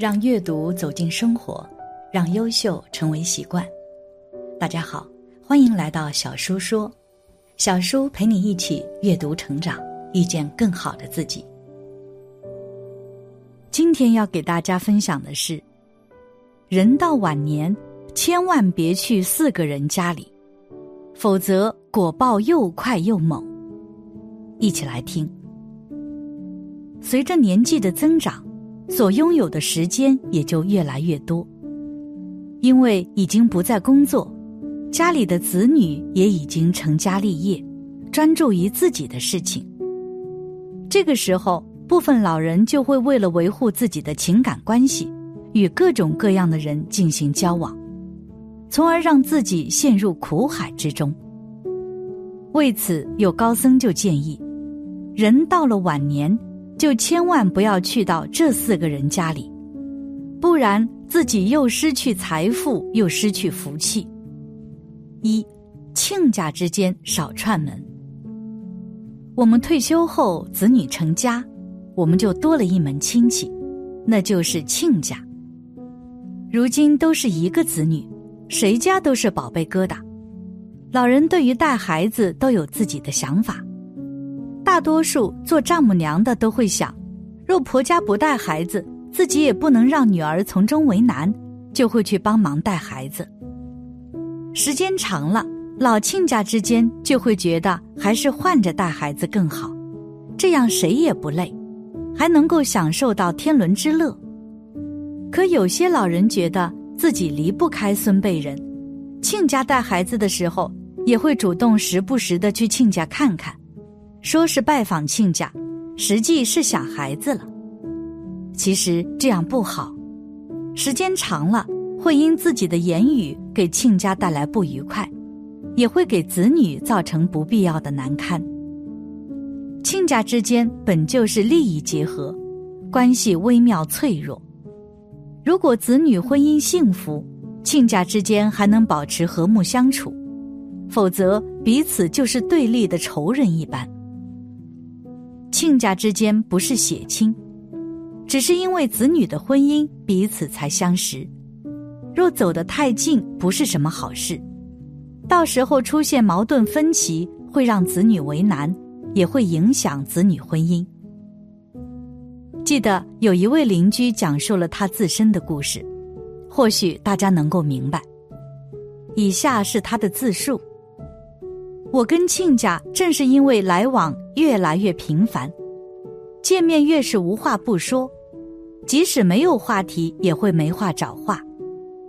让阅读走进生活，让优秀成为习惯。大家好，欢迎来到小叔说，小叔陪你一起阅读成长，遇见更好的自己。今天要给大家分享的是，人到晚年，千万别去四个人家里，否则果报又快又猛。一起来听。随着年纪的增长。所拥有的时间也就越来越多，因为已经不再工作，家里的子女也已经成家立业，专注于自己的事情。这个时候，部分老人就会为了维护自己的情感关系，与各种各样的人进行交往，从而让自己陷入苦海之中。为此，有高僧就建议，人到了晚年。就千万不要去到这四个人家里，不然自己又失去财富，又失去福气。一，亲家之间少串门。我们退休后，子女成家，我们就多了一门亲戚，那就是亲家。如今都是一个子女，谁家都是宝贝疙瘩。老人对于带孩子都有自己的想法。大多数做丈母娘的都会想，若婆家不带孩子，自己也不能让女儿从中为难，就会去帮忙带孩子。时间长了，老亲家之间就会觉得还是换着带孩子更好，这样谁也不累，还能够享受到天伦之乐。可有些老人觉得自己离不开孙辈人，亲家带孩子的时候，也会主动时不时的去亲家看看。说是拜访亲家，实际是想孩子了。其实这样不好，时间长了会因自己的言语给亲家带来不愉快，也会给子女造成不必要的难堪。亲家之间本就是利益结合，关系微妙脆弱。如果子女婚姻幸福，亲家之间还能保持和睦相处；否则彼此就是对立的仇人一般。亲家之间不是血亲，只是因为子女的婚姻彼此才相识。若走得太近，不是什么好事，到时候出现矛盾分歧，会让子女为难，也会影响子女婚姻。记得有一位邻居讲述了他自身的故事，或许大家能够明白。以下是他的自述。我跟亲家正是因为来往越来越频繁，见面越是无话不说，即使没有话题也会没话找话，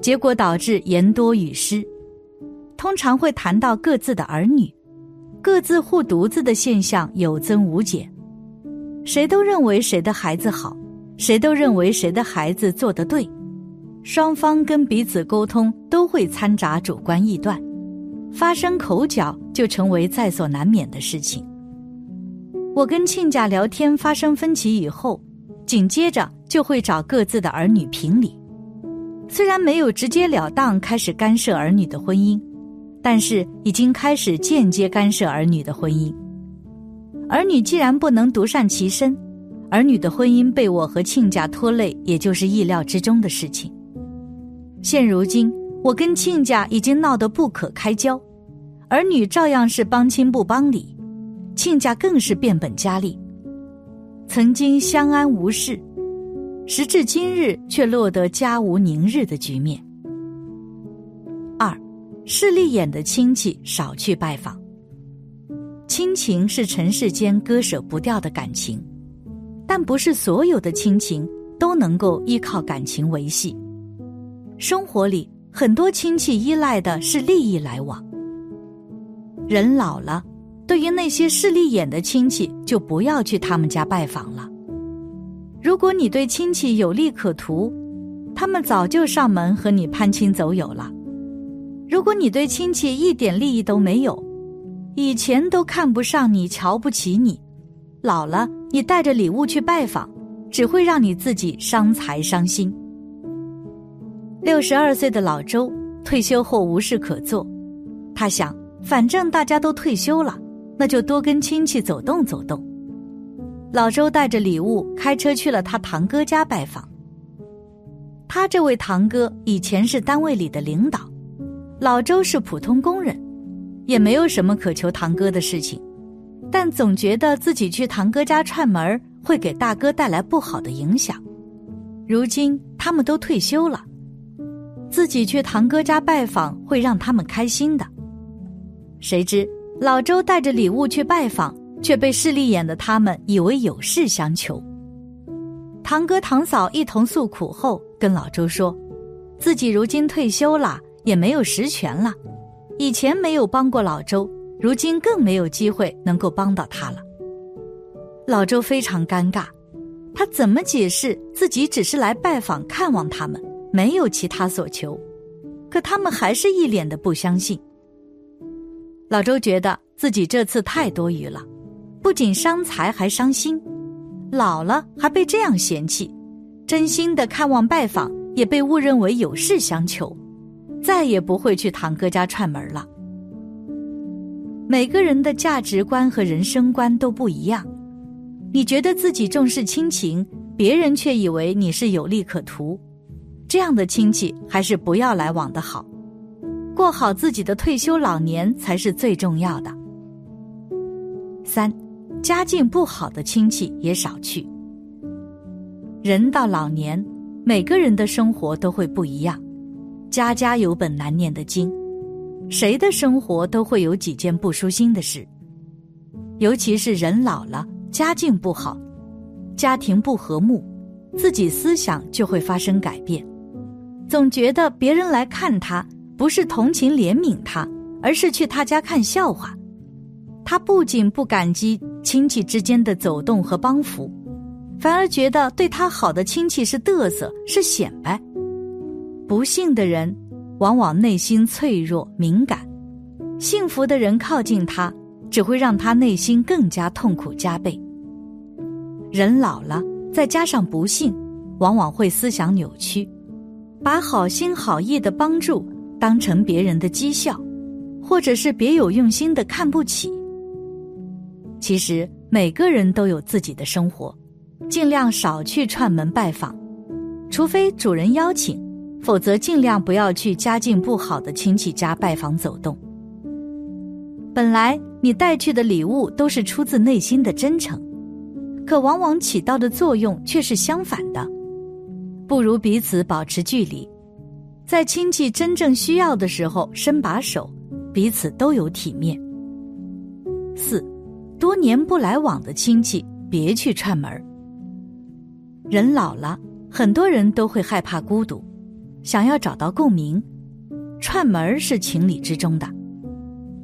结果导致言多语失。通常会谈到各自的儿女，各自护犊子的现象有增无减，谁都认为谁的孩子好，谁都认为谁的孩子做得对，双方跟彼此沟通都会掺杂主观臆断。发生口角就成为在所难免的事情。我跟亲家聊天发生分歧以后，紧接着就会找各自的儿女评理。虽然没有直截了当开始干涉儿女的婚姻，但是已经开始间接干涉儿女的婚姻。儿女既然不能独善其身，儿女的婚姻被我和亲家拖累，也就是意料之中的事情。现如今。我跟亲家已经闹得不可开交，儿女照样是帮亲不帮理，亲家更是变本加厉。曾经相安无事，时至今日却落得家无宁日的局面。二，势利眼的亲戚少去拜访。亲情是尘世间割舍不掉的感情，但不是所有的亲情都能够依靠感情维系。生活里。很多亲戚依赖的是利益来往。人老了，对于那些势利眼的亲戚，就不要去他们家拜访了。如果你对亲戚有利可图，他们早就上门和你攀亲走友了。如果你对亲戚一点利益都没有，以前都看不上你、瞧不起你，老了你带着礼物去拜访，只会让你自己伤财伤心。六十二岁的老周退休后无事可做，他想，反正大家都退休了，那就多跟亲戚走动走动。老周带着礼物开车去了他堂哥家拜访。他这位堂哥以前是单位里的领导，老周是普通工人，也没有什么渴求堂哥的事情，但总觉得自己去堂哥家串门会给大哥带来不好的影响。如今他们都退休了，自己去堂哥家拜访会让他们开心的。谁知老周带着礼物去拜访。却被势利眼的他们以为有事相求。堂哥堂嫂一同诉苦后，跟老周说，自己如今退休了，也没有实权了，以前没有帮过老周，如今更没有机会能够帮到他了。老周非常尴尬，他怎么解释自己只是来拜访看望他们，没有其他所求？可他们还是一脸的不相信。老周觉得自己这次太多余了。不仅伤财还伤心，老了还被这样嫌弃，真心的看望拜访也被误认为有事相求，再也不会去堂哥家串门了。每个人的价值观和人生观都不一样，你觉得自己重视亲情，别人却以为你是有利可图，这样的亲戚还是不要来往的好，过好自己的退休老年才是最重要的。三。家境不好的亲戚也少去。人到老年，每个人的生活都会不一样，家家有本难念的经，谁的生活都会有几件不舒心的事。尤其是人老了，家境不好，家庭不和睦，自己思想就会发生改变，总觉得别人来看他，不是同情怜悯他，而是去他家看笑话。他不仅不感激。亲戚之间的走动和帮扶，反而觉得对他好的亲戚是嘚瑟，是显摆。不幸的人往往内心脆弱敏感，幸福的人靠近他，只会让他内心更加痛苦加倍。人老了，再加上不幸，往往会思想扭曲，把好心好意的帮助当成别人的讥笑，或者是别有用心的看不起。其实每个人都有自己的生活，尽量少去串门拜访，除非主人邀请，否则尽量不要去家境不好的亲戚家拜访走动。本来你带去的礼物都是出自内心的真诚，可往往起到的作用却是相反的，不如彼此保持距离，在亲戚真正需要的时候伸把手，彼此都有体面。四。多年不来往的亲戚，别去串门人老了，很多人都会害怕孤独，想要找到共鸣，串门是情理之中的。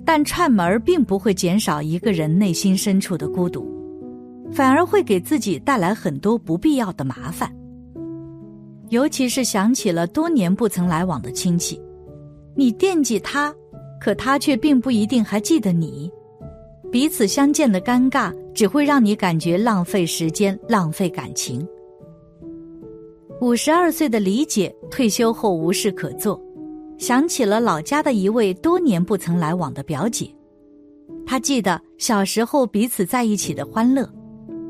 但串门并不会减少一个人内心深处的孤独，反而会给自己带来很多不必要的麻烦。尤其是想起了多年不曾来往的亲戚，你惦记他，可他却并不一定还记得你。彼此相见的尴尬，只会让你感觉浪费时间、浪费感情。五十二岁的李姐退休后无事可做，想起了老家的一位多年不曾来往的表姐，她记得小时候彼此在一起的欢乐，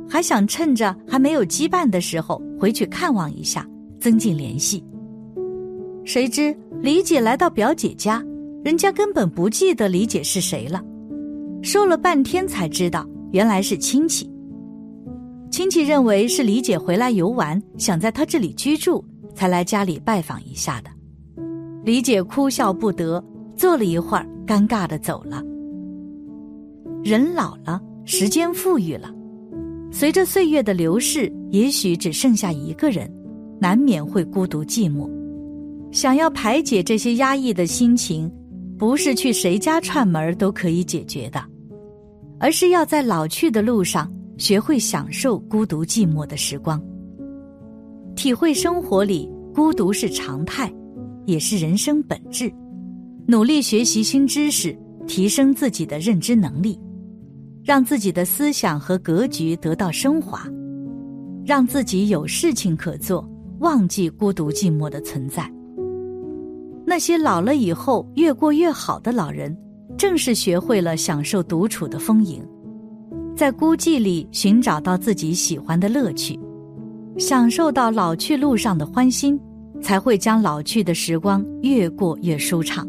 还想趁着还没有羁绊的时候回去看望一下，增进联系。谁知李姐来到表姐家，人家根本不记得李姐是谁了。说了半天才知道，原来是亲戚。亲戚认为是李姐回来游玩，想在她这里居住，才来家里拜访一下的。李姐哭笑不得，坐了一会儿，尴尬的走了。人老了，时间富裕了，随着岁月的流逝，也许只剩下一个人，难免会孤独寂寞。想要排解这些压抑的心情。不是去谁家串门都可以解决的，而是要在老去的路上学会享受孤独寂寞的时光，体会生活里孤独是常态，也是人生本质。努力学习新知识，提升自己的认知能力，让自己的思想和格局得到升华，让自己有事情可做，忘记孤独寂寞的存在。那些老了以后越过越好的老人，正是学会了享受独处的丰盈，在孤寂里寻找到自己喜欢的乐趣，享受到老去路上的欢欣，才会将老去的时光越过越舒畅。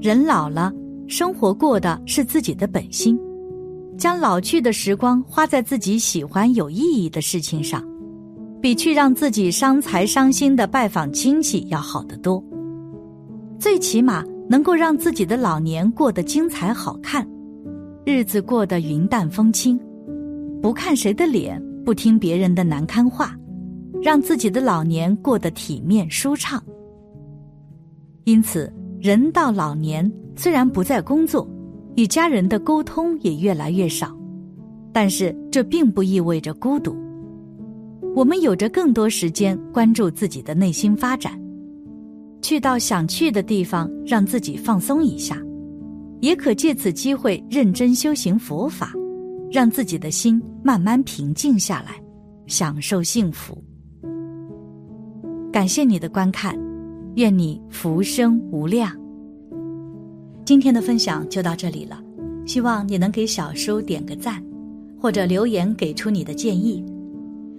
人老了，生活过的是自己的本心，将老去的时光花在自己喜欢、有意义的事情上，比去让自己伤财伤心的拜访亲戚要好得多。最起码能够让自己的老年过得精彩好看，日子过得云淡风轻，不看谁的脸，不听别人的难堪话。让自己的老年过得体面舒畅。因此，人到老年虽然不再工作，与家人的沟通也越来越少，但是这并不意味着孤独。我们有着更多时间关注自己的内心发展，去到想去的地方，让自己放松一下，也可借此机会认真修行佛法，让自己的心慢慢平静下来，享受幸福。感谢你的观看，愿你福生无量。今天的分享就到这里了，希望你能给小叔点个赞，或者留言给出你的建议。